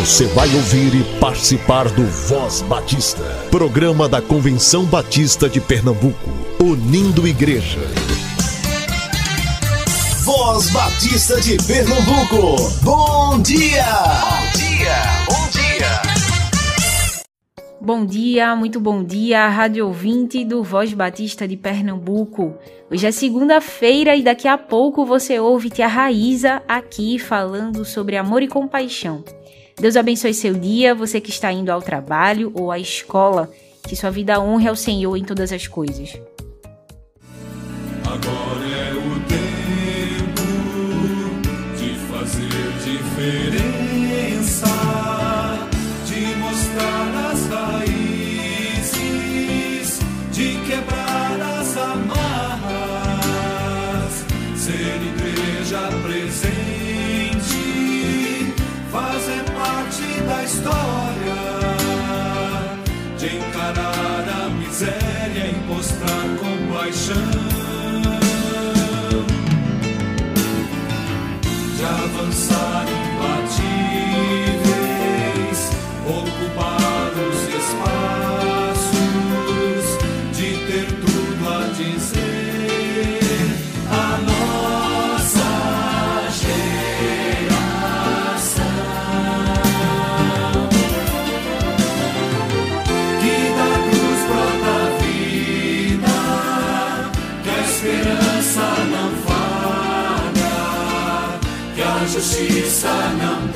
Você vai ouvir e participar do Voz Batista, programa da Convenção Batista de Pernambuco, unindo igreja. Voz Batista de Pernambuco, bom dia! Bom dia, bom dia! Bom dia, muito bom dia, rádio ouvinte do Voz Batista de Pernambuco. Hoje é segunda-feira e daqui a pouco você ouve Tia Raíza aqui falando sobre amor e compaixão. Deus abençoe seu dia, você que está indo ao trabalho ou à escola, que sua vida honre ao Senhor em todas as coisas. Agora é o tempo de fazer diferença, de mostrar as raízes, de quebrar as amarras, ser igreja presente, compaixão. de avançar que a justiça não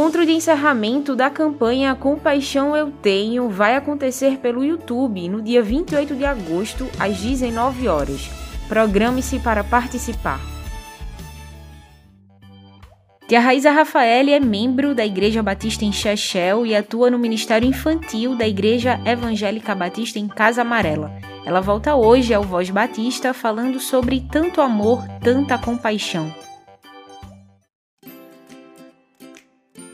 encontro de encerramento da campanha Compaixão Eu Tenho vai acontecer pelo YouTube no dia 28 de agosto, às 19 horas. Programe-se para participar. Tia Raíza Rafael é membro da Igreja Batista em Chechel e atua no Ministério Infantil da Igreja Evangélica Batista em Casa Amarela. Ela volta hoje ao Voz Batista falando sobre tanto amor, tanta compaixão.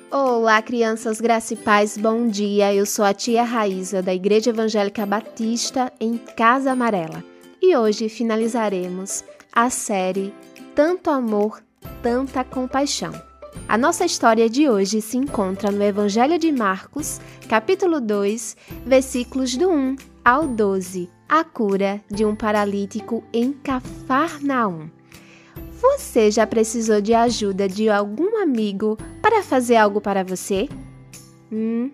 Olá, crianças graça e paz, bom dia. Eu sou a tia Raíza, da Igreja Evangélica Batista em Casa Amarela. E hoje finalizaremos a série Tanto Amor, Tanta Compaixão. A nossa história de hoje se encontra no Evangelho de Marcos, capítulo 2, versículos do 1 ao 12, a cura de um paralítico em Cafarnaum. Você já precisou de ajuda de algum amigo para fazer algo para você? Hum,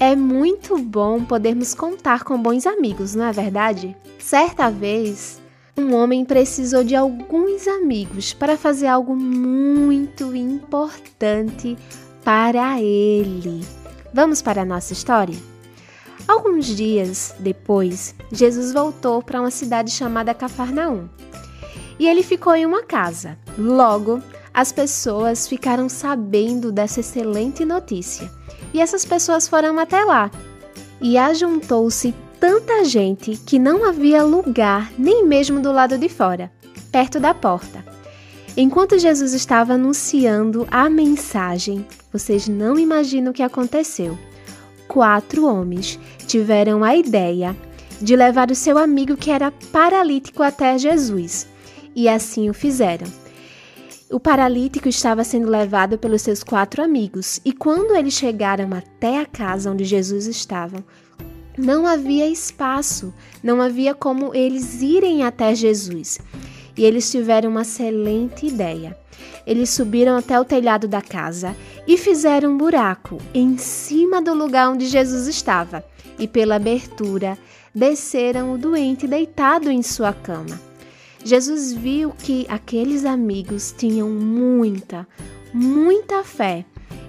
é muito bom podermos contar com bons amigos, não é verdade? Certa vez, um homem precisou de alguns amigos para fazer algo muito importante para ele. Vamos para a nossa história? Alguns dias depois, Jesus voltou para uma cidade chamada Cafarnaum e ele ficou em uma casa. Logo, as pessoas ficaram sabendo dessa excelente notícia e essas pessoas foram até lá. E ajuntou-se tanta gente que não havia lugar nem mesmo do lado de fora, perto da porta. Enquanto Jesus estava anunciando a mensagem, vocês não imaginam o que aconteceu. Quatro homens tiveram a ideia de levar o seu amigo que era paralítico até Jesus e assim o fizeram. O paralítico estava sendo levado pelos seus quatro amigos, e quando eles chegaram até a casa onde Jesus estava, não havia espaço, não havia como eles irem até Jesus. E eles tiveram uma excelente ideia. Eles subiram até o telhado da casa e fizeram um buraco em cima do lugar onde Jesus estava, e pela abertura desceram o doente deitado em sua cama. Jesus viu que aqueles amigos tinham muita, muita fé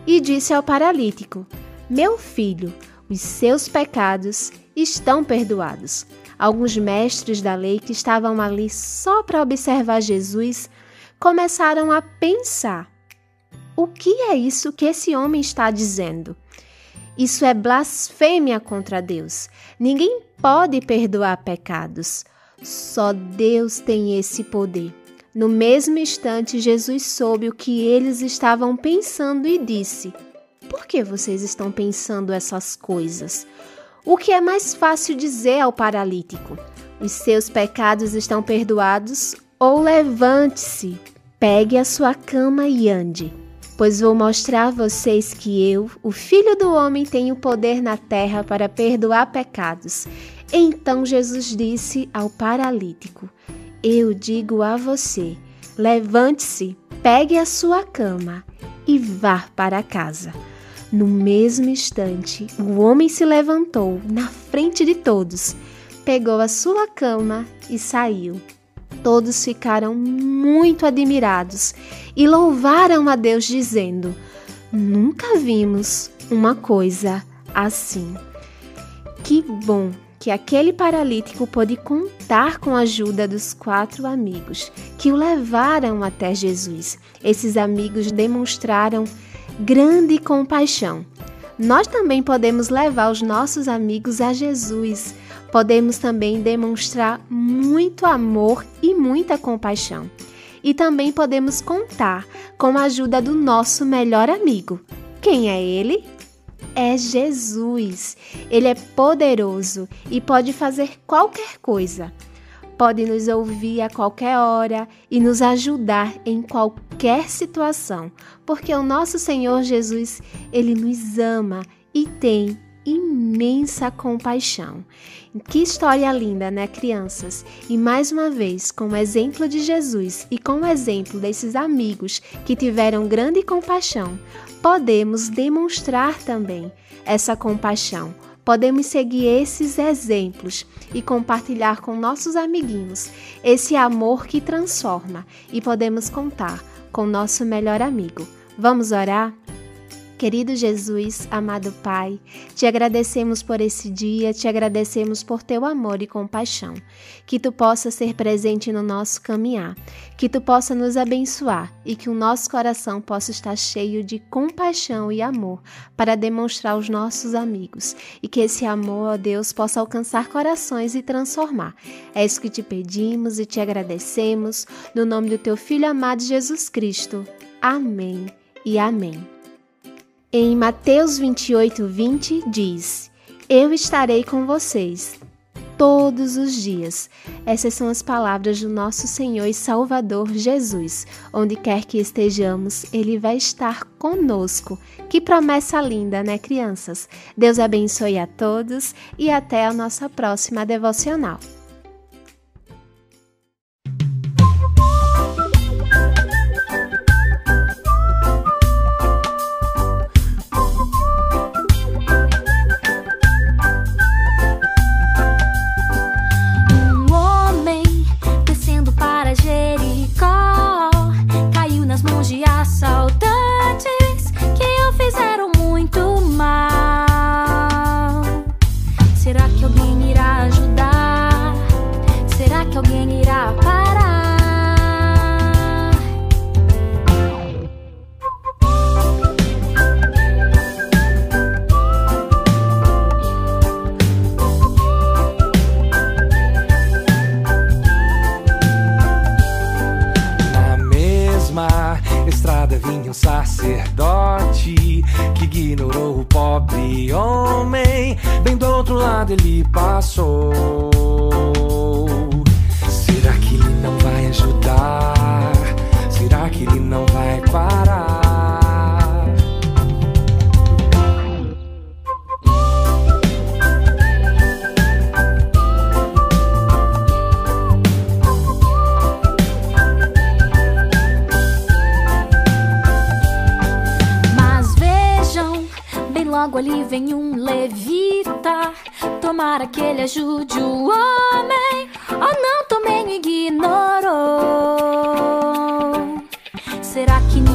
e disse ao paralítico: Meu filho, os seus pecados estão perdoados. Alguns mestres da lei que estavam ali só para observar Jesus começaram a pensar: o que é isso que esse homem está dizendo? Isso é blasfêmia contra Deus. Ninguém pode perdoar pecados. Só Deus tem esse poder. No mesmo instante, Jesus soube o que eles estavam pensando e disse: Por que vocês estão pensando essas coisas? O que é mais fácil dizer ao paralítico? Os seus pecados estão perdoados? Ou levante-se, pegue a sua cama e ande. Pois vou mostrar a vocês que eu, o Filho do Homem, tenho poder na terra para perdoar pecados. Então Jesus disse ao paralítico: Eu digo a você: levante-se, pegue a sua cama e vá para casa. No mesmo instante, o homem se levantou na frente de todos, pegou a sua cama e saiu. Todos ficaram muito admirados e louvaram a Deus, dizendo: Nunca vimos uma coisa assim. Que bom que aquele paralítico pôde contar com a ajuda dos quatro amigos que o levaram até Jesus. Esses amigos demonstraram grande compaixão. Nós também podemos levar os nossos amigos a Jesus. Podemos também demonstrar muito amor e muita compaixão. E também podemos contar com a ajuda do nosso melhor amigo. Quem é ele? É Jesus. Ele é poderoso e pode fazer qualquer coisa. Pode nos ouvir a qualquer hora e nos ajudar em qualquer situação, porque o nosso Senhor Jesus, ele nos ama e tem imensa compaixão. Que história linda, né, crianças? E mais uma vez, com o exemplo de Jesus e com o exemplo desses amigos que tiveram grande compaixão, podemos demonstrar também essa compaixão. Podemos seguir esses exemplos e compartilhar com nossos amiguinhos esse amor que transforma e podemos contar com nosso melhor amigo. Vamos orar? Querido Jesus, amado Pai, te agradecemos por esse dia, te agradecemos por teu amor e compaixão. Que tu possa ser presente no nosso caminhar, que tu possa nos abençoar e que o nosso coração possa estar cheio de compaixão e amor para demonstrar aos nossos amigos e que esse amor, ó Deus, possa alcançar corações e transformar. É isso que te pedimos e te agradecemos, no nome do teu Filho amado Jesus Cristo. Amém e amém. Em Mateus 28, 20 diz: Eu estarei com vocês todos os dias. Essas são as palavras do nosso Senhor e Salvador Jesus. Onde quer que estejamos, Ele vai estar conosco. Que promessa linda, né, crianças? Deus abençoe a todos e até a nossa próxima devocional. Ele logo ali vem um levita Tomara que ele ajude o homem. Oh, não, também ignorou. Será que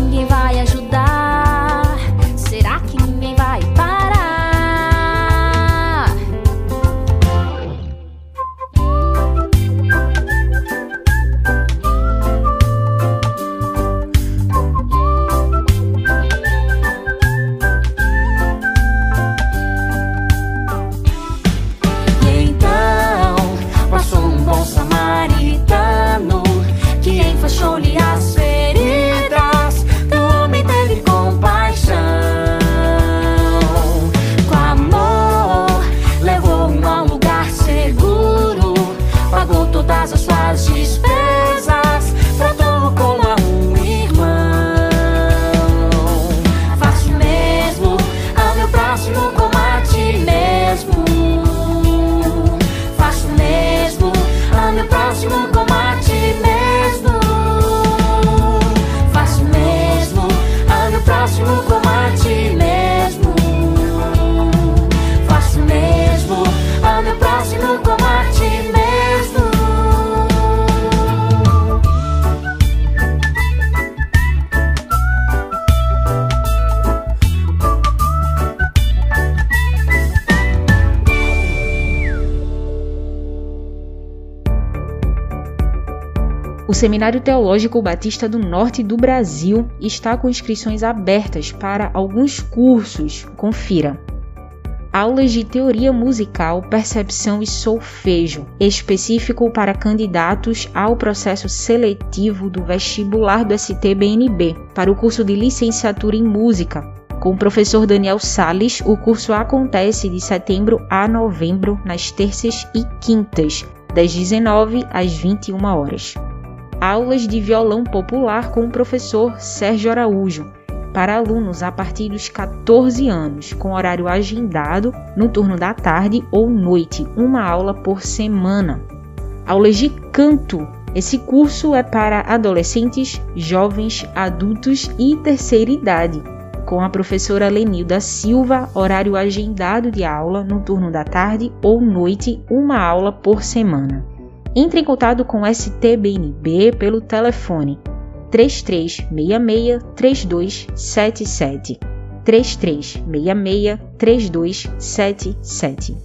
Seminário Teológico Batista do Norte do Brasil está com inscrições abertas para alguns cursos. Confira. Aulas de teoria musical, percepção e solfejo, específico para candidatos ao processo seletivo do vestibular do STBNB, para o curso de licenciatura em música. Com o professor Daniel Sales, o curso acontece de setembro a novembro, nas terças e quintas, das 19 às 21 horas aulas de violão popular com o professor Sérgio Araújo, para alunos a partir dos 14 anos, com horário agendado no turno da tarde ou noite, uma aula por semana. Aulas de canto. Esse curso é para adolescentes, jovens, adultos e terceira idade, com a professora Lenilda Silva, horário agendado de aula no turno da tarde ou noite, uma aula por semana. Entre em contato com o STBNB pelo telefone 3366 3277 3366 3277.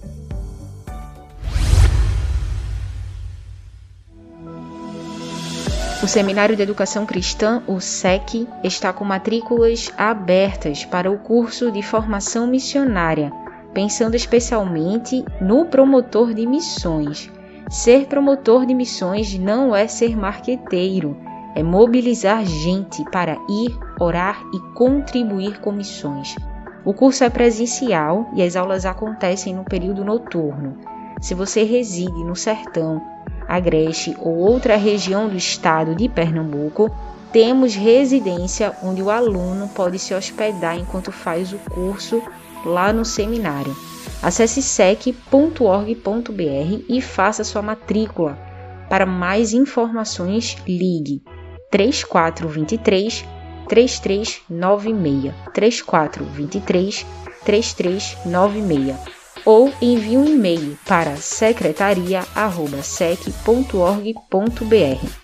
O Seminário de Educação Cristã, o SEC, está com matrículas abertas para o curso de formação missionária, pensando especialmente no promotor de missões. Ser promotor de missões não é ser marqueteiro, é mobilizar gente para ir, orar e contribuir com missões. O curso é presencial e as aulas acontecem no período noturno. Se você reside no Sertão, Agreste ou outra região do estado de Pernambuco, temos residência onde o aluno pode se hospedar enquanto faz o curso lá no seminário. Acesse sec.org.br e faça sua matrícula. Para mais informações, ligue 3423 3396 3423 3396 ou envie um e-mail para secretaria@sec.org.br.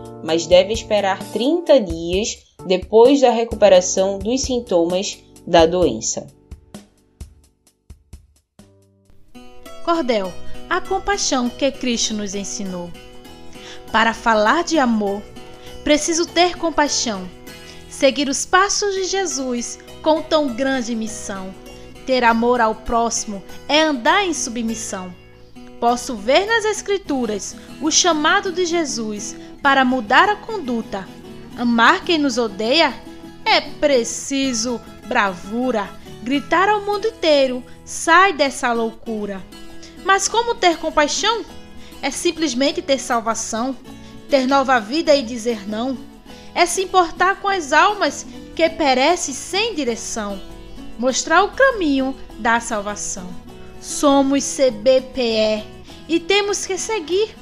mas deve esperar 30 dias depois da recuperação dos sintomas da doença. Cordel, a compaixão que Cristo nos ensinou. Para falar de amor, preciso ter compaixão, seguir os passos de Jesus com tão grande missão. Ter amor ao próximo é andar em submissão. Posso ver nas Escrituras o chamado de Jesus para mudar a conduta. Amar quem nos odeia é preciso bravura, gritar ao mundo inteiro: sai dessa loucura. Mas como ter compaixão? É simplesmente ter salvação, ter nova vida e dizer não. É se importar com as almas que perecem sem direção, mostrar o caminho da salvação. Somos CBPE e temos que seguir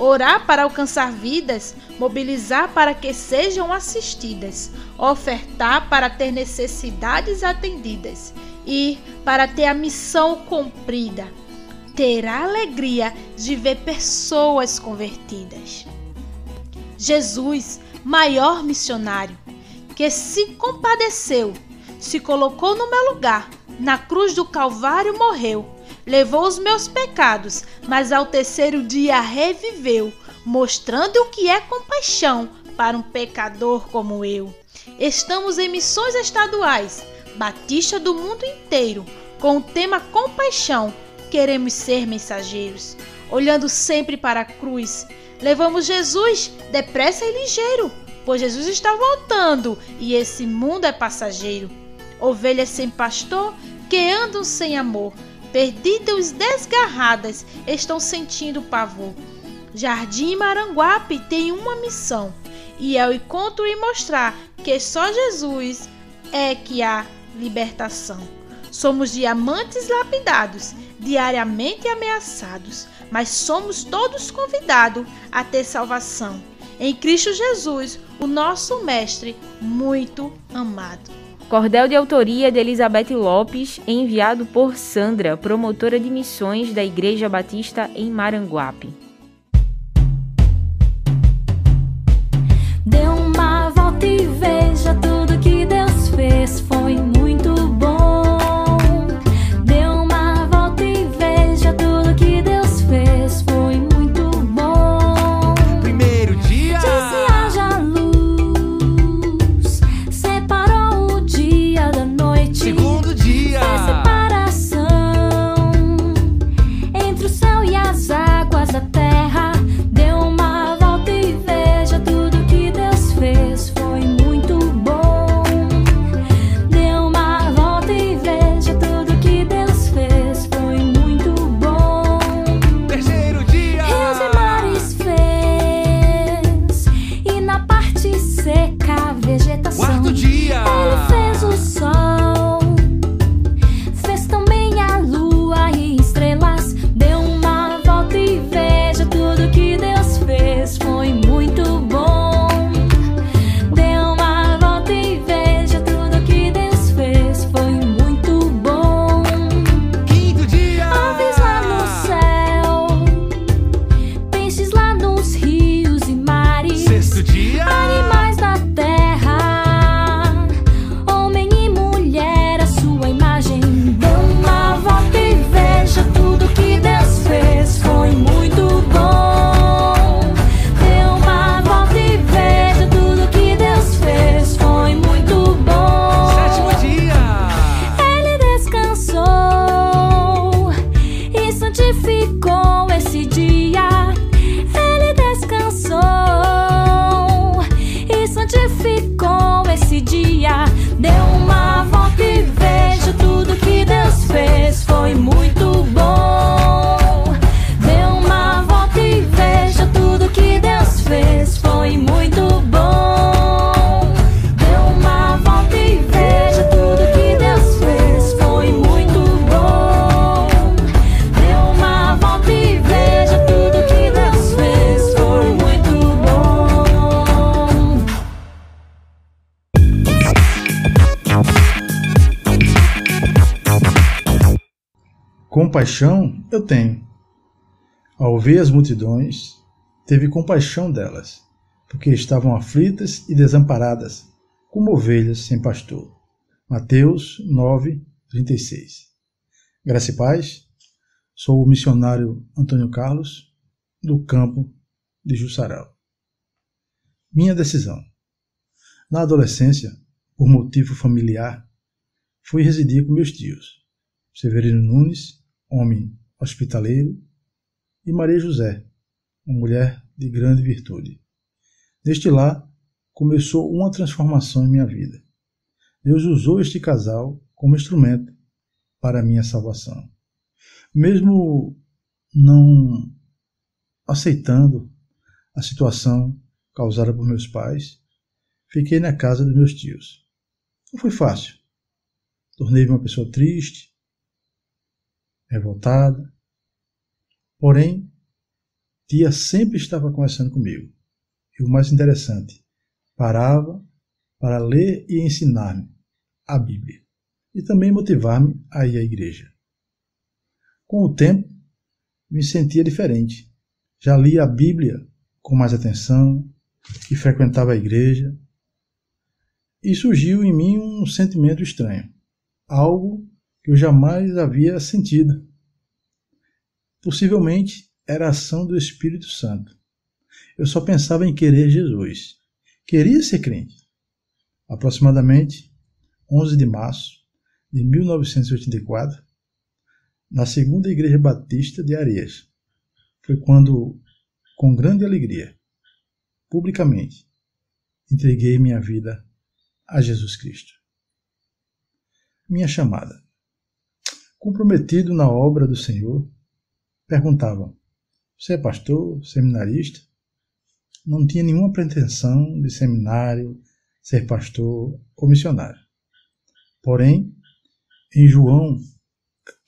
orar para alcançar vidas, mobilizar para que sejam assistidas, ofertar para ter necessidades atendidas e para ter a missão cumprida, ter a alegria de ver pessoas convertidas. Jesus, maior missionário, que se compadeceu, se colocou no meu lugar, na cruz do Calvário morreu levou os meus pecados, mas ao terceiro dia reviveu, mostrando o que é compaixão para um pecador como eu. Estamos em missões estaduais, Batista do mundo inteiro, com o tema compaixão, queremos ser mensageiros, olhando sempre para a cruz. Levamos Jesus depressa e ligeiro, pois Jesus está voltando e esse mundo é passageiro. Ovelhas sem pastor que andam sem amor, perdidas desgarradas, estão sentindo pavor. Jardim Maranguape tem uma missão e é o encontro e mostrar que só Jesus é que há libertação. Somos diamantes lapidados, diariamente ameaçados, mas somos todos convidados a ter salvação. Em Cristo Jesus, o nosso Mestre muito amado. Cordel de autoria de Elizabeth Lopes, enviado por Sandra, promotora de missões da Igreja Batista em Maranguape. Dê uma volta e veja tudo que Deus fez. Foi muito Compaixão eu tenho. Ao ver as multidões, teve compaixão delas, porque estavam aflitas e desamparadas, como ovelhas sem pastor. Mateus 9, 36. Graça e paz, sou o missionário Antônio Carlos, do campo de Jussaral. Minha decisão. Na adolescência, por motivo familiar, fui residir com meus tios, Severino Nunes, homem hospitaleiro, e Maria José, uma mulher de grande virtude. Neste lar começou uma transformação em minha vida. Deus usou este casal como instrumento para a minha salvação. Mesmo não aceitando a situação causada por meus pais, fiquei na casa dos meus tios. Não foi fácil. Tornei-me uma pessoa triste, revoltada. Porém, tia sempre estava conversando comigo. E o mais interessante, parava para ler e ensinar-me a Bíblia e também motivar-me a ir à igreja. Com o tempo, me sentia diferente. Já lia a Bíblia com mais atenção e frequentava a igreja. E surgiu em mim um sentimento estranho, algo que eu jamais havia sentido. Possivelmente era a ação do Espírito Santo. Eu só pensava em querer Jesus. Queria ser crente. Aproximadamente 11 de março de 1984, na segunda Igreja Batista de Areias. Foi quando, com grande alegria, publicamente, entreguei minha vida a Jesus Cristo. Minha chamada. Comprometido na obra do Senhor, perguntavam: Você é pastor, seminarista? Não tinha nenhuma pretensão de seminário, ser pastor ou missionário. Porém, em João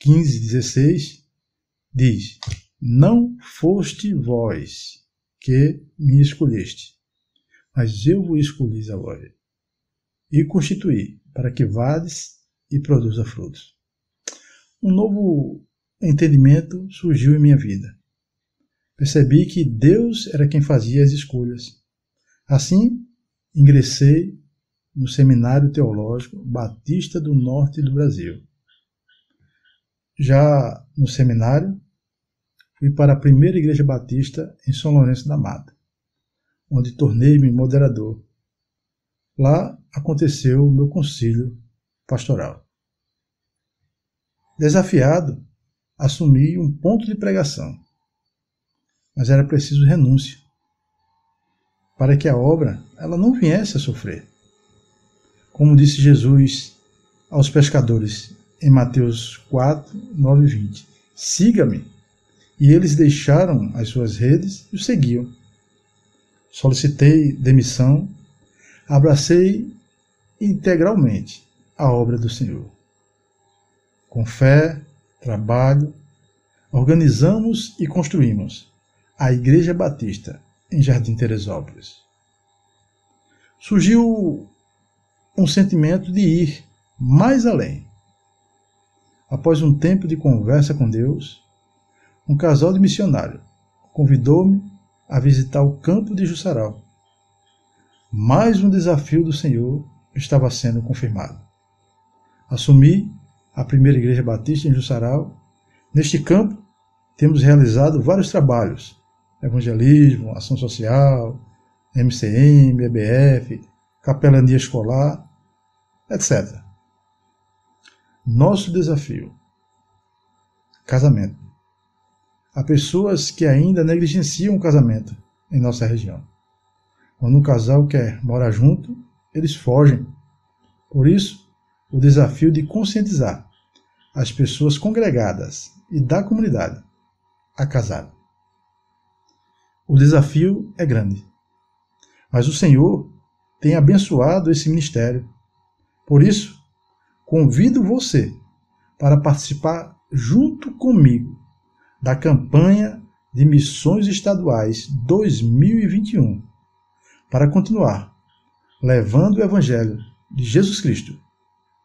15, 16, diz: Não foste vós que me escolheste, mas eu vos escolhi a vós, e constituí para que vades e produza frutos. Um novo entendimento surgiu em minha vida. Percebi que Deus era quem fazia as escolhas. Assim, ingressei no Seminário Teológico Batista do Norte do Brasil. Já no seminário, fui para a primeira Igreja Batista em São Lourenço da Mata, onde tornei-me moderador. Lá aconteceu o meu concílio pastoral. Desafiado, assumi um ponto de pregação, mas era preciso renúncia para que a obra ela não viesse a sofrer. Como disse Jesus aos pescadores em Mateus 4, 9 e 20: Siga-me. E eles deixaram as suas redes e o seguiam. Solicitei demissão, abracei integralmente a obra do Senhor. Com fé, trabalho, organizamos e construímos a Igreja Batista em Jardim Teresópolis. Surgiu um sentimento de ir mais além. Após um tempo de conversa com Deus, um casal de missionário convidou-me a visitar o campo de Jussaral. Mais um desafio do Senhor estava sendo confirmado. Assumi a primeira igreja batista em Jussaral. Neste campo, temos realizado vários trabalhos evangelismo, ação social, MCM, EBF, capelania escolar, etc. Nosso desafio: casamento. Há pessoas que ainda negligenciam o casamento em nossa região. Quando um casal quer morar junto, eles fogem. Por isso, o desafio de conscientizar as pessoas congregadas e da comunidade a casar. O desafio é grande. Mas o Senhor tem abençoado esse ministério. Por isso, convido você para participar junto comigo da campanha de Missões Estaduais 2021 para continuar levando o Evangelho de Jesus Cristo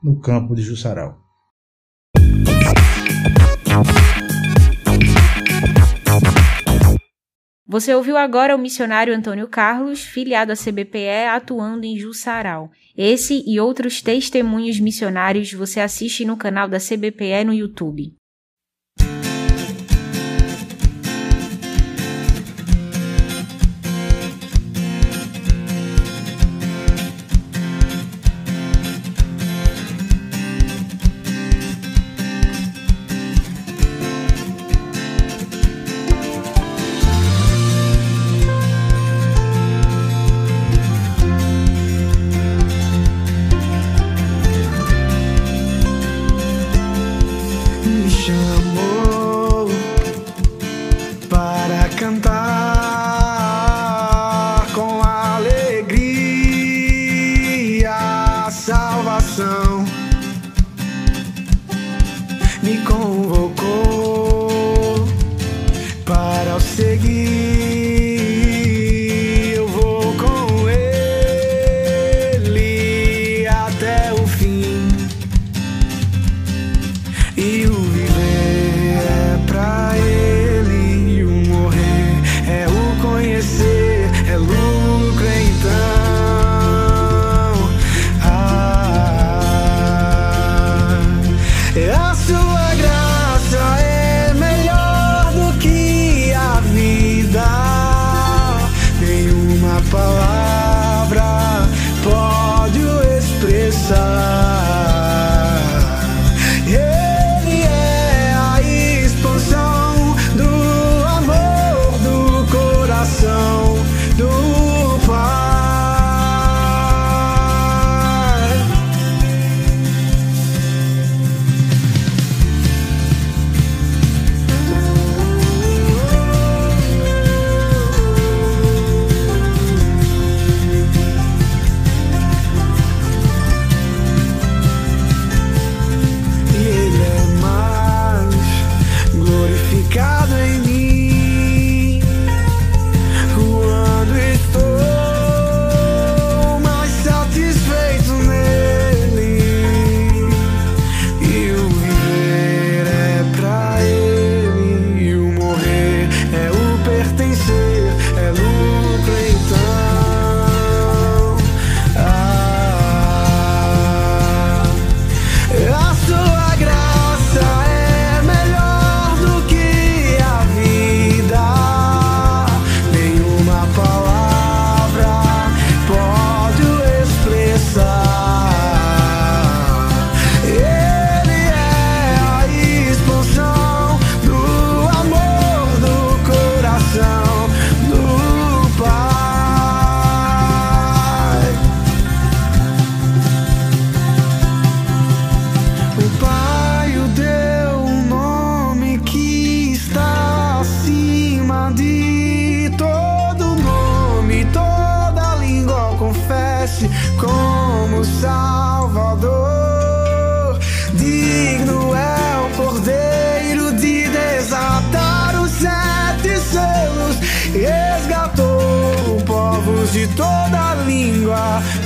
no campo de Jussaral. Você ouviu agora o missionário Antônio Carlos, filiado à CBPE, atuando em Jussaral. Esse e outros testemunhos missionários você assiste no canal da CBPE no YouTube.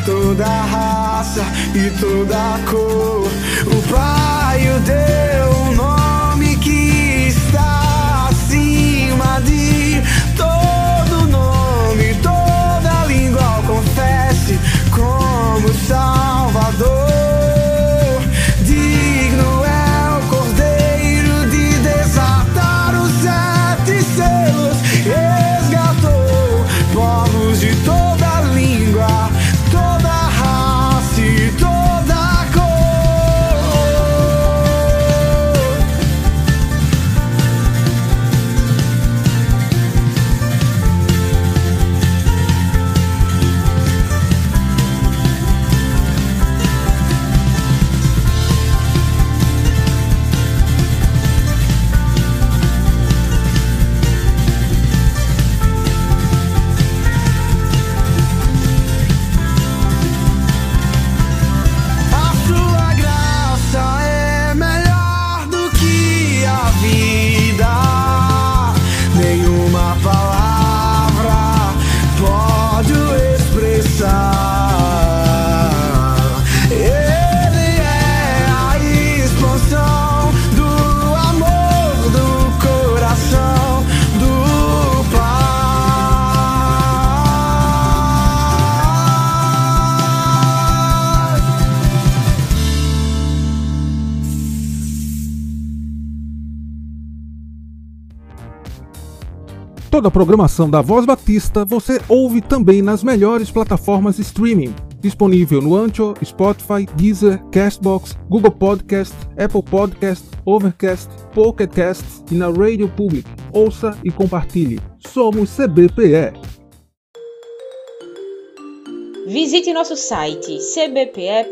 Toda raça e toda cor. O Pai o deu Toda a programação da Voz Batista você ouve também nas melhores plataformas streaming. Disponível no Ancho, Spotify, Deezer, Castbox, Google Podcast, Apple Podcast, Overcast, Pocket Cast e na Rádio Public. Ouça e compartilhe. Somos CBPE. Visite nosso site cbpe.org.br.